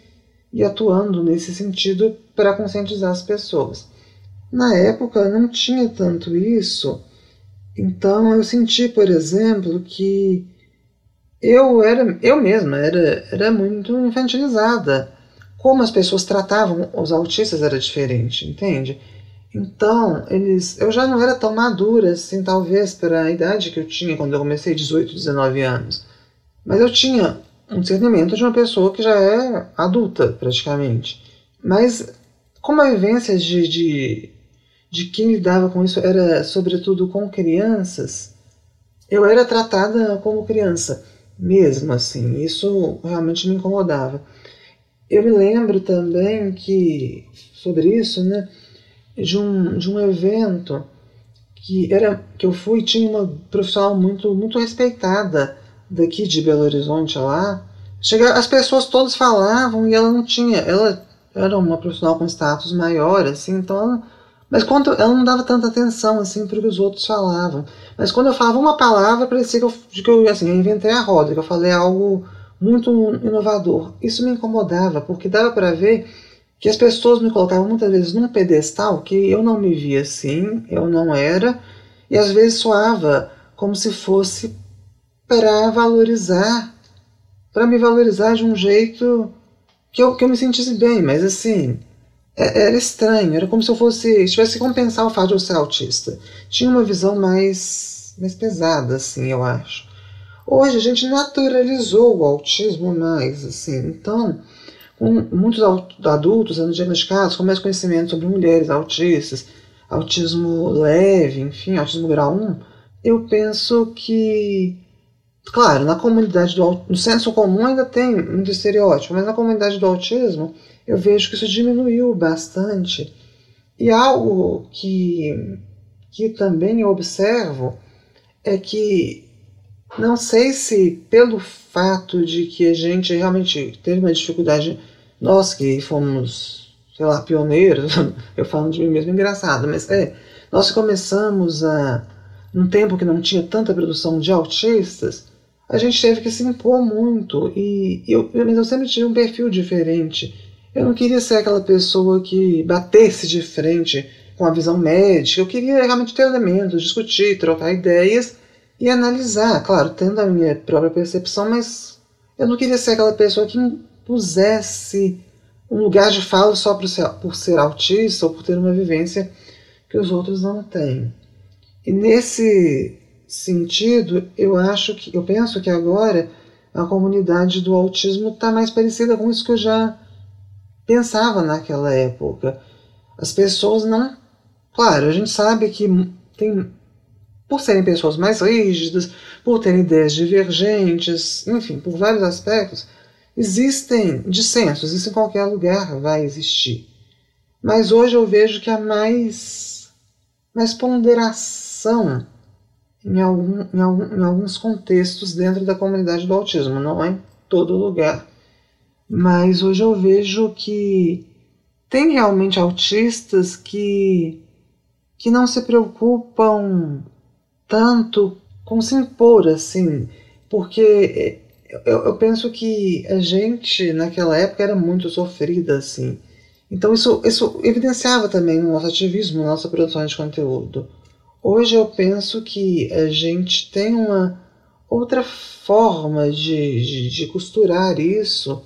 e atuando nesse sentido para conscientizar as pessoas. Na época não tinha tanto isso, então eu senti, por exemplo, que eu era eu mesma era, era muito infantilizada. Como as pessoas tratavam os autistas era diferente, entende? Então, eles, eu já não era tão madura assim, talvez, para a idade que eu tinha quando eu comecei, 18, 19 anos. Mas eu tinha um discernimento de uma pessoa que já é adulta, praticamente. Mas, como a vivência de, de, de quem lidava com isso era, sobretudo, com crianças, eu era tratada como criança mesmo assim. Isso realmente me incomodava. Eu me lembro também que, sobre isso, né, de um, de um evento que, era, que eu fui, tinha uma profissional muito, muito respeitada daqui de Belo Horizonte lá. Chega, as pessoas todas falavam e ela não tinha, ela era uma profissional com status maior, assim, então ela mas quando ela não dava tanta atenção assim para o que os outros falavam. Mas quando eu falava uma palavra, parecia que eu, que eu, assim, eu inventei a roda, que eu falei algo muito inovador. Isso me incomodava, porque dava para ver que as pessoas me colocavam muitas vezes num pedestal que eu não me via assim, eu não era, e às vezes soava como se fosse para valorizar, para me valorizar de um jeito que eu, que eu me sentisse bem, mas assim, era estranho, era como se eu fosse. tivesse que compensar o fato de eu ser autista. Tinha uma visão mais, mais pesada, assim, eu acho. Hoje a gente naturalizou o autismo mais, assim, então, com muitos adultos sendo diagnosticados com mais conhecimento sobre mulheres autistas, autismo leve, enfim, autismo grau 1, eu penso que Claro, na comunidade do no senso comum ainda tem muito estereótipo, mas na comunidade do autismo eu vejo que isso diminuiu bastante. E algo que, que também eu observo é que não sei se pelo fato de que a gente realmente teve uma dificuldade, nós que fomos, sei lá, pioneiros, eu falo de mim mesmo engraçado, mas é, nós começamos a, num tempo que não tinha tanta produção de autistas, a gente teve que se impor muito. E eu, mas eu sempre tive um perfil diferente. Eu não queria ser aquela pessoa que batesse de frente com a visão médica. Eu queria realmente ter elementos, discutir, trocar ideias e analisar. Claro, tendo a minha própria percepção, mas eu não queria ser aquela pessoa que impusesse um lugar de fala só por ser, por ser autista ou por ter uma vivência que os outros não têm. E nesse sentido, eu acho que, eu penso que agora a comunidade do autismo está mais parecida com isso que eu já pensava naquela época. As pessoas não, claro, a gente sabe que tem, por serem pessoas mais rígidas, por terem ideias divergentes, enfim, por vários aspectos, existem dissensos, isso em qualquer lugar vai existir. Mas hoje eu vejo que há mais, mais ponderação em, algum, em, algum, em alguns contextos dentro da comunidade do autismo, não é em todo lugar. Mas hoje eu vejo que tem realmente autistas que, que não se preocupam tanto com se impor assim, porque eu, eu, penso que a gente naquela época era muito sofrida assim. Então isso, isso evidenciava também no nosso ativismo, na nossa produção de conteúdo. Hoje eu penso que a gente tem uma outra forma de, de, de costurar isso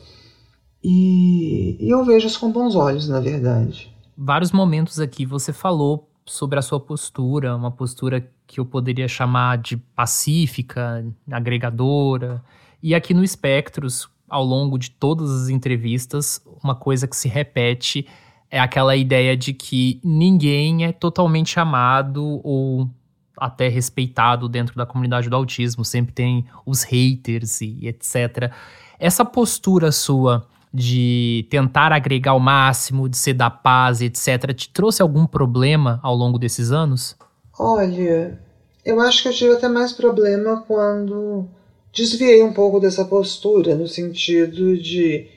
e, e eu vejo isso com bons olhos, na verdade. Vários momentos aqui você falou sobre a sua postura, uma postura que eu poderia chamar de pacífica, agregadora. E aqui no Espectros, ao longo de todas as entrevistas, uma coisa que se repete é aquela ideia de que ninguém é totalmente amado ou até respeitado dentro da comunidade do autismo, sempre tem os haters e etc. Essa postura sua de tentar agregar o máximo, de ser da paz, etc., te trouxe algum problema ao longo desses anos? Olha, eu acho que eu tive até mais problema quando desviei um pouco dessa postura, no sentido de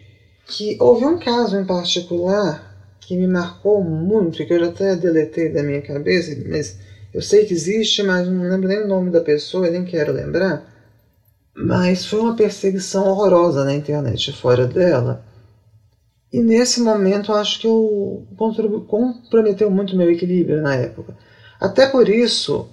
que houve um caso em particular que me marcou muito que eu já até deletei da minha cabeça, mas eu sei que existe, mas não lembro nem o nome da pessoa, nem quero lembrar. Mas foi uma perseguição horrorosa na internet fora dela. E nesse momento acho que eu comprometeu muito meu equilíbrio na época. Até por isso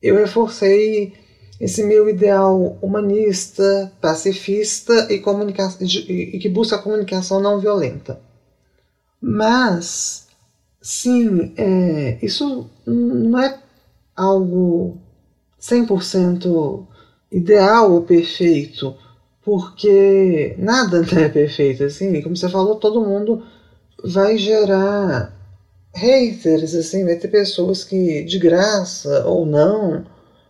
eu reforcei esse meu ideal humanista, pacifista e, e que busca a comunicação não violenta. Mas, sim, é, isso não é algo 100% ideal ou perfeito, porque nada é perfeito, assim, como você falou, todo mundo vai gerar haters, assim, vai ter pessoas que de graça ou não,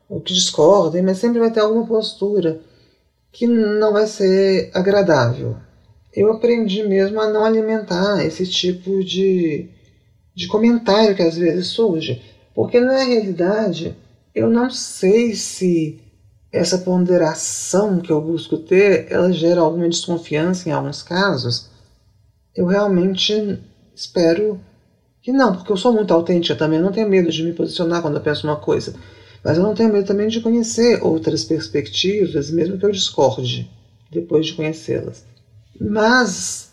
ou que discordem, mas sempre vai ter alguma postura que não vai ser agradável eu aprendi mesmo a não alimentar esse tipo de, de comentário que às vezes surge. Porque na realidade eu não sei se essa ponderação que eu busco ter, ela gera alguma desconfiança em alguns casos. Eu realmente espero que não, porque eu sou muito autêntica também, eu não tenho medo de me posicionar quando eu penso uma coisa. Mas eu não tenho medo também de conhecer outras perspectivas, mesmo que eu discorde depois de conhecê-las. Mas,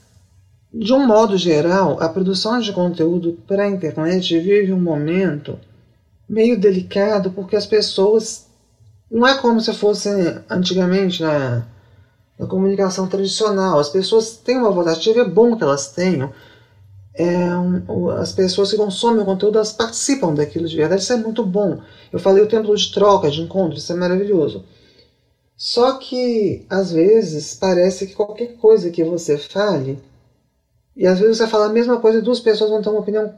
de um modo geral, a produção de conteúdo para a internet vive um momento meio delicado porque as pessoas. Não é como se fosse antigamente na, na comunicação tradicional. As pessoas têm uma voz ativa, é bom que elas tenham. É, um, as pessoas que consomem o conteúdo, elas participam daquilo de verdade, isso é muito bom. Eu falei o tempo de troca, de encontro, isso é maravilhoso. Só que, às vezes, parece que qualquer coisa que você fale, e às vezes você fala a mesma coisa e duas pessoas vão ter uma opinião,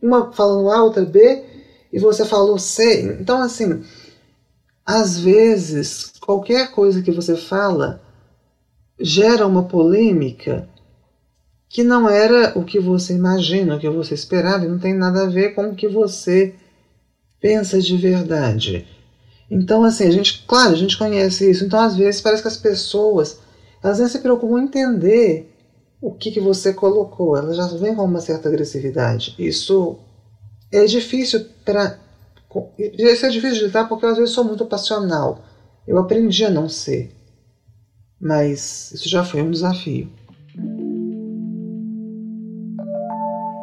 uma falando A, outra B, e você falou C. Então, assim, às vezes, qualquer coisa que você fala gera uma polêmica que não era o que você imagina, o que você esperava, e não tem nada a ver com o que você pensa de verdade. Então, assim, a gente, claro, a gente conhece isso. Então, às vezes, parece que as pessoas, elas nem se preocupam em entender o que, que você colocou. Elas já vêm com uma certa agressividade. Isso é difícil para. Isso é difícil de lidar porque eu, às vezes, sou muito passional. Eu aprendi a não ser. Mas isso já foi um desafio.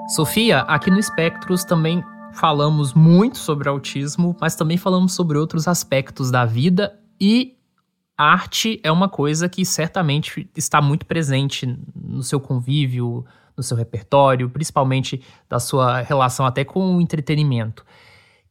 Sofia, aqui no Espectros também falamos muito sobre autismo, mas também falamos sobre outros aspectos da vida e arte é uma coisa que certamente está muito presente no seu convívio, no seu repertório, principalmente da sua relação até com o entretenimento.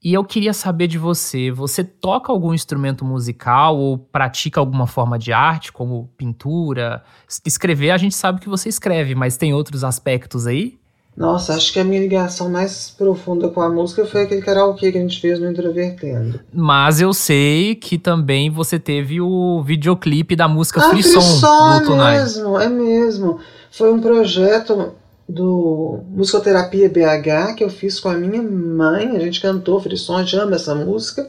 E eu queria saber de você, você toca algum instrumento musical ou pratica alguma forma de arte, como pintura? Escrever, a gente sabe que você escreve, mas tem outros aspectos aí? Nossa, acho que a minha ligação mais profunda com a música foi aquele karaokê que a gente fez no Introvertendo. Mas eu sei que também você teve o videoclipe da música ah, Frisson, Frisson do É mesmo, é mesmo. Foi um projeto do Musicoterapia BH que eu fiz com a minha mãe. A gente cantou gente ama essa música.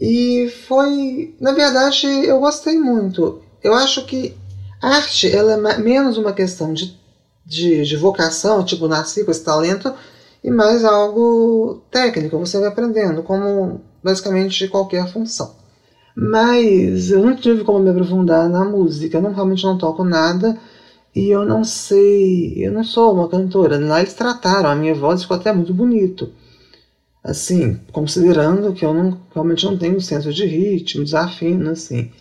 E foi, na verdade, eu gostei muito. Eu acho que arte ela é menos uma questão de de, de vocação, tipo, nasci com esse talento, e mais algo técnico, você vai aprendendo, como basicamente qualquer função. Mas eu não tive como me aprofundar na música, não, realmente não toco nada, e eu não sei, eu não sou uma cantora. Lá eles trataram, a minha voz ficou até muito bonito. Assim, considerando que eu não, realmente não tenho senso de ritmo, desafino, assim.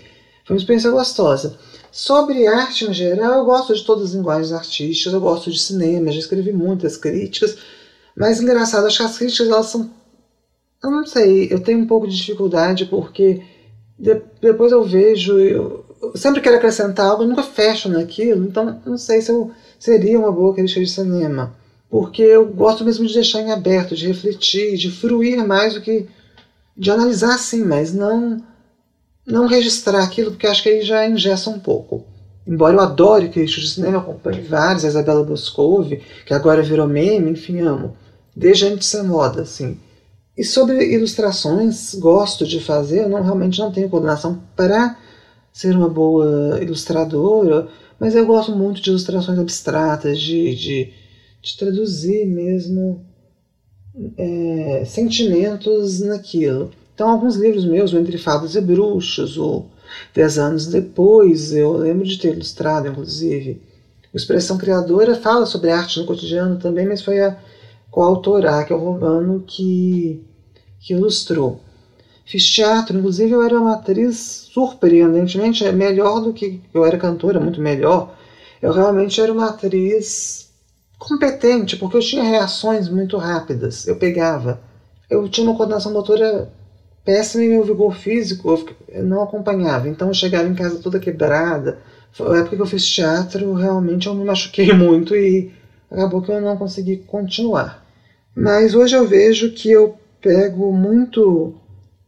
Foi uma experiência gostosa. Sobre arte em geral, eu gosto de todas as linguagens artísticas, eu gosto de cinema, já escrevi muitas críticas, mas engraçado, acho que as críticas elas são. Eu não sei, eu tenho um pouco de dificuldade porque de, depois eu vejo, eu, sempre quero acrescentar algo, eu nunca fecho naquilo, então não sei se eu seria uma boa crítica de cinema. Porque eu gosto mesmo de deixar em aberto, de refletir, de fruir mais do que. de analisar sim, mas não não registrar aquilo, porque acho que aí já ingessa um pouco. Embora eu adore críticos de cinema, acompanhe vários, a Isabela Boscov, que agora virou meme, enfim, amo. Desde antes de ser moda, assim. E sobre ilustrações, gosto de fazer, eu não, realmente não tenho coordenação para ser uma boa ilustradora, mas eu gosto muito de ilustrações abstratas, de, de, de traduzir mesmo é, sentimentos naquilo. Então, alguns livros meus, o Entre Fadas e Bruxos, o Dez Anos Depois, eu lembro de ter ilustrado, inclusive. O Expressão Criadora fala sobre arte no cotidiano também, mas foi a coautora, que é o Romano, que, que ilustrou. Fiz teatro, inclusive eu era uma atriz surpreendentemente melhor do que eu era cantora, muito melhor. Eu realmente era uma atriz competente, porque eu tinha reações muito rápidas. Eu pegava. Eu tinha uma coordenação motora péssimo em meu vigor físico, eu não acompanhava. Então eu chegava em casa toda quebrada. Foi a época que eu fiz teatro, realmente eu me machuquei muito e acabou que eu não consegui continuar. Mas hoje eu vejo que eu pego muito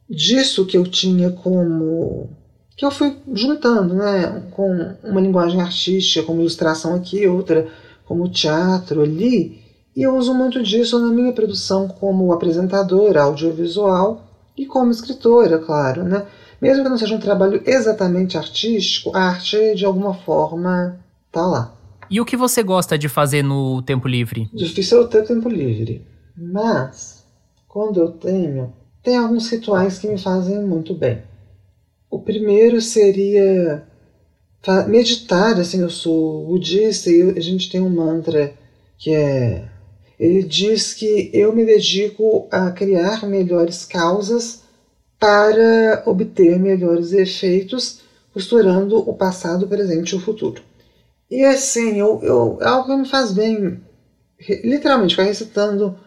disso que eu tinha como que eu fui juntando, né, com uma linguagem artística, como ilustração aqui, outra como teatro ali, e eu uso muito disso na minha produção como apresentadora audiovisual e como escritora, claro, né? Mesmo que não seja um trabalho exatamente artístico, a arte de alguma forma tá lá. E o que você gosta de fazer no tempo livre? Difícil eu ter tempo livre, mas quando eu tenho, tem alguns rituais que me fazem muito bem. O primeiro seria meditar, assim, eu sou budista e a gente tem um mantra que é ele diz que eu me dedico a criar melhores causas para obter melhores efeitos, costurando o passado, o presente e o futuro. E assim, eu, eu, é algo que me faz bem, literalmente, ficar recitando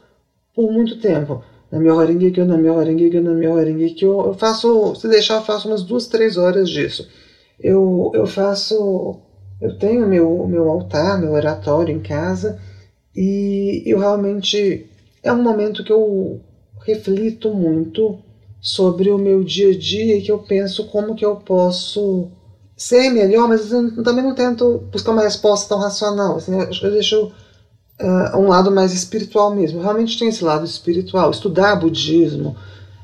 por muito tempo. Na minha Horengekyo, na minha Horengekyo, na minha Horengekyo. Eu faço, se deixar, eu faço umas duas, três horas disso. Eu, eu faço, eu tenho meu, meu altar, meu oratório em casa, e eu realmente. É um momento que eu reflito muito sobre o meu dia a dia e que eu penso como que eu posso ser melhor, mas eu também não tento buscar uma resposta tão racional. Assim, eu, eu deixo uh, um lado mais espiritual mesmo. Realmente tem esse lado espiritual. Estudar budismo,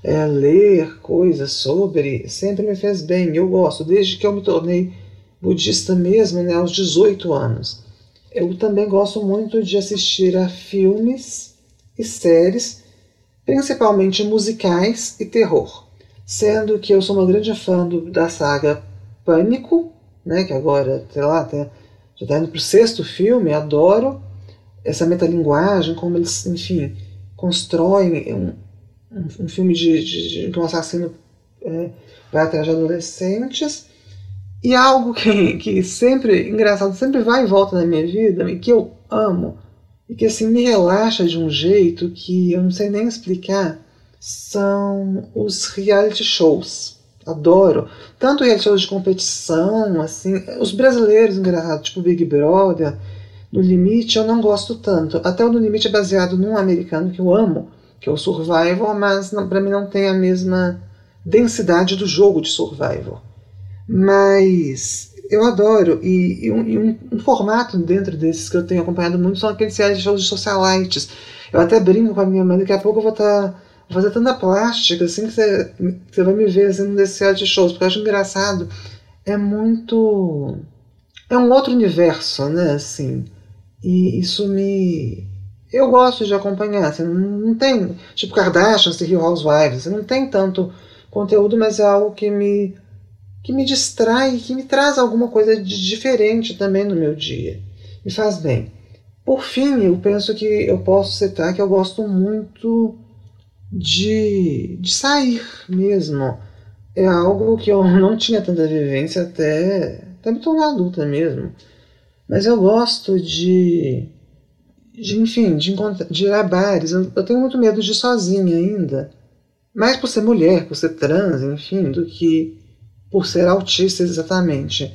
é, ler coisas sobre, sempre me fez bem. Eu gosto, desde que eu me tornei budista mesmo, né, aos 18 anos. Eu também gosto muito de assistir a filmes e séries, principalmente musicais e terror. Sendo que eu sou uma grande fã do, da saga Pânico, né, que agora, sei lá, até, já está indo para o sexto filme, adoro essa metalinguagem, como eles, enfim, constroem um, um, um filme de, de, de, um assassino é, vai atrás de adolescentes. E algo que, que sempre, engraçado, sempre vai e volta na minha vida, e que eu amo, e que assim me relaxa de um jeito que eu não sei nem explicar, são os reality shows adoro. Tanto reality shows de competição, assim, os brasileiros, engraçado, tipo Big Brother, No Limite, eu não gosto tanto. Até o No Limite é baseado num americano que eu amo, que é o Survivor, mas para mim não tem a mesma densidade do jogo de Survivor. Mas eu adoro, e, e, um, e um, um, formato dentro desses que eu tenho acompanhado muito são aqueles reality shows de socialites. Eu até brinco com a minha mãe, daqui a pouco eu vou estar. Tá fazer tanta plástica, assim, que você, você vai me ver assim, nesse set de shows, porque eu acho engraçado. É muito. É um outro universo, né, assim. E isso me. Eu gosto de acompanhar, assim, não tem. Tipo Kardashian, The Rio Housewives, assim, não tem tanto conteúdo, mas é algo que me. que me distrai, que me traz alguma coisa de diferente também no meu dia. Me faz bem. Por fim, eu penso que eu posso citar que eu gosto muito de, de sair mesmo. É algo que eu não tinha tanta vivência até, até me tornar adulta mesmo. Mas eu gosto de, de enfim, de, de ir a bares. Eu, eu tenho muito medo de ir sozinha ainda. Mais por ser mulher, por ser trans, enfim, do que por ser autista exatamente.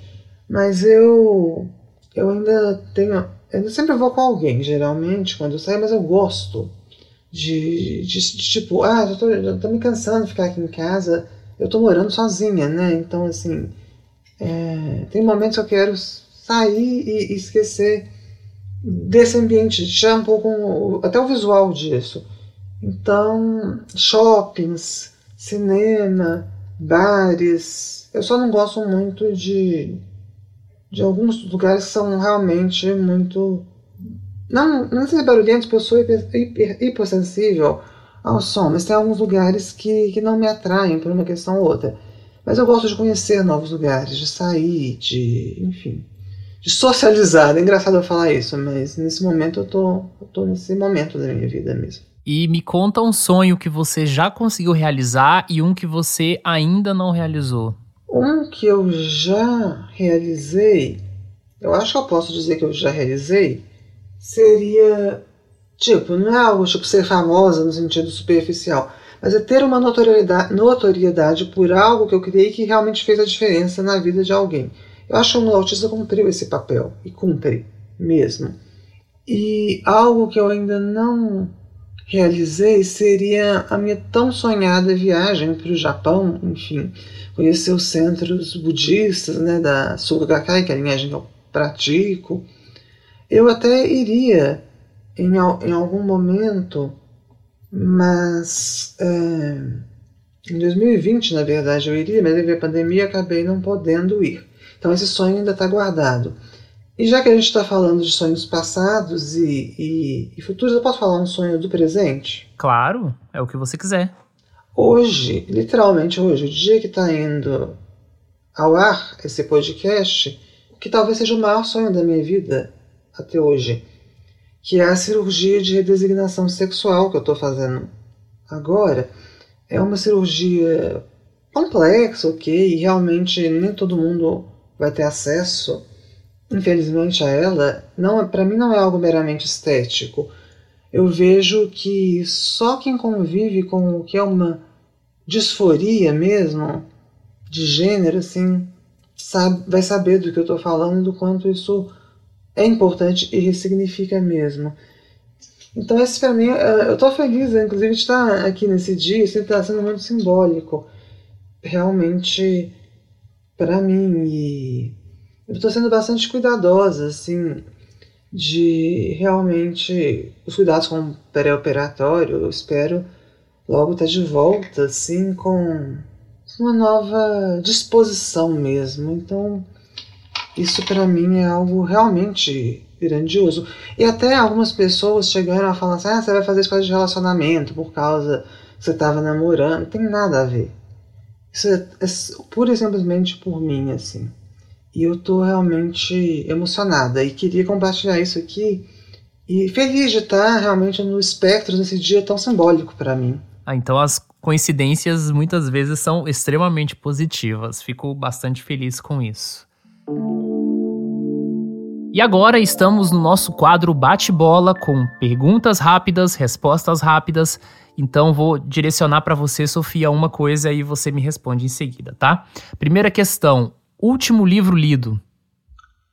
Mas eu eu ainda tenho. Eu sempre vou com alguém, geralmente, quando eu saio, mas eu gosto de, de, de, tipo, ah, já tô, já tô me cansando de ficar aqui em casa, eu tô morando sozinha, né? Então, assim, é, tem momentos que eu quero sair e, e esquecer desse ambiente, tirar um pouco, até o visual disso. Então, shoppings, cinema, bares. Eu só não gosto muito de, de alguns lugares que são realmente muito não, não sei barulhento, porque eu sou hiper, hiper, hipersensível ao som, mas tem alguns lugares que, que não me atraem por uma questão ou outra. Mas eu gosto de conhecer novos lugares, de sair, de. enfim. De socializar. É engraçado eu falar isso, mas nesse momento eu tô, eu tô nesse momento da minha vida mesmo. E me conta um sonho que você já conseguiu realizar e um que você ainda não realizou. Um que eu já realizei, eu acho que eu posso dizer que eu já realizei, seria. Tipo, não é algo tipo ser famosa no sentido superficial, mas é ter uma notoriedade, notoriedade por algo que eu criei que realmente fez a diferença na vida de alguém. Eu acho que o autista cumpriu esse papel, e cumpre mesmo. E algo que eu ainda não realizei seria a minha tão sonhada viagem para o Japão, enfim, conhecer os centros budistas né, da Sugakai, que é a linhagem que eu pratico, eu até iria em, em algum momento, mas é, em 2020, na verdade, eu iria, mas devido à pandemia acabei não podendo ir. Então esse sonho ainda está guardado. E já que a gente está falando de sonhos passados e, e, e, futuros, eu posso falar um sonho do presente? Claro, é o que você quiser. Hoje, literalmente hoje, o dia que está indo ao ar esse podcast, que talvez seja o maior sonho da minha vida, até hoje, que é a cirurgia de redesignação sexual que eu estou fazendo agora. É uma cirurgia complexa, ok, e realmente nem todo mundo vai ter acesso, infelizmente, a ela. Não, para mim não é algo meramente estético. Eu vejo que só quem convive com o que é uma disforia mesmo, de gênero, assim, sabe, vai saber do que eu estou falando, do quanto isso é importante e ressignifica mesmo. Então, esse para mim, é, eu estou feliz, inclusive, de estar aqui nesse dia, isso está sendo muito simbólico, realmente, para mim. E eu estou sendo bastante cuidadosa, assim, de realmente os cuidados com o pré-operatório. Eu espero logo estar de volta, assim, com uma nova disposição mesmo. Então, isso para mim é algo realmente grandioso. E até algumas pessoas chegaram a falar assim: ah, você vai fazer escola de relacionamento por causa que você estava namorando. Não tem nada a ver. Isso é, é pura e simplesmente por mim, assim. E eu tô realmente emocionada e queria compartilhar isso aqui. E feliz de estar realmente no espectro nesse dia tão simbólico para mim. Ah, então as coincidências muitas vezes são extremamente positivas. Fico bastante feliz com isso. E agora estamos no nosso quadro Bate-Bola com perguntas rápidas, respostas rápidas. Então vou direcionar para você, Sofia, uma coisa e você me responde em seguida, tá? Primeira questão: último livro lido?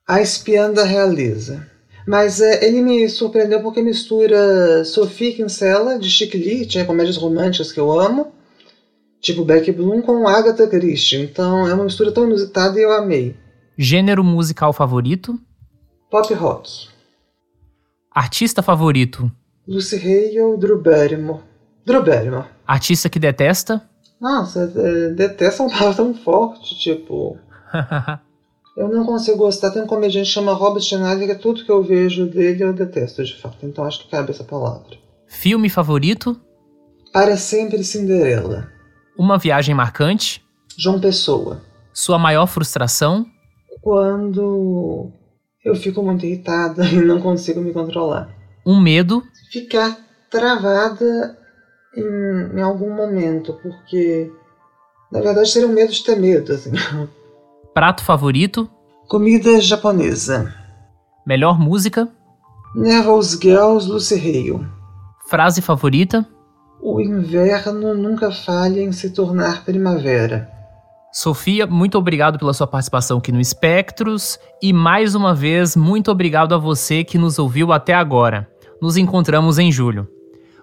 A Espiã da Realeza. Mas é, ele me surpreendeu porque mistura Sophie Kinsella, de Chick Lee, tinha comédias românticas que eu amo, tipo Beck Bloom, com Agatha Christie. Então é uma mistura tão inusitada e eu amei. Gênero musical favorito? Pop rock. Artista favorito? Lucy Hale, Drew Barrymore. Drew Barrymore. Artista que detesta? Nossa, é, detesta uma palavra tão forte, tipo... eu não consigo gostar. Tem um comediante que chama Robert Schneider, que é tudo que eu vejo dele eu detesto, de fato. Então acho que cabe essa palavra. Filme favorito? Para Sempre Cinderela. Uma viagem marcante? João Pessoa. Sua maior frustração? Quando eu fico muito irritada e não consigo me controlar. Um medo? Ficar travada em, em algum momento, porque na verdade seria um medo de ter medo. Assim. Prato favorito? Comida japonesa. Melhor música? Nervous Girls, Lucy Hale. Frase favorita? O inverno nunca falha em se tornar primavera. Sofia, muito obrigado pela sua participação aqui no Espectros e mais uma vez muito obrigado a você que nos ouviu até agora. Nos encontramos em julho.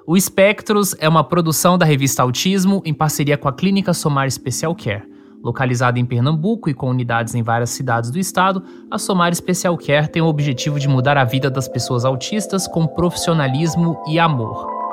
O Espectros é uma produção da revista Autismo em parceria com a Clínica Somar Special Care. Localizada em Pernambuco e com unidades em várias cidades do estado, a Somar Special Care tem o objetivo de mudar a vida das pessoas autistas com profissionalismo e amor.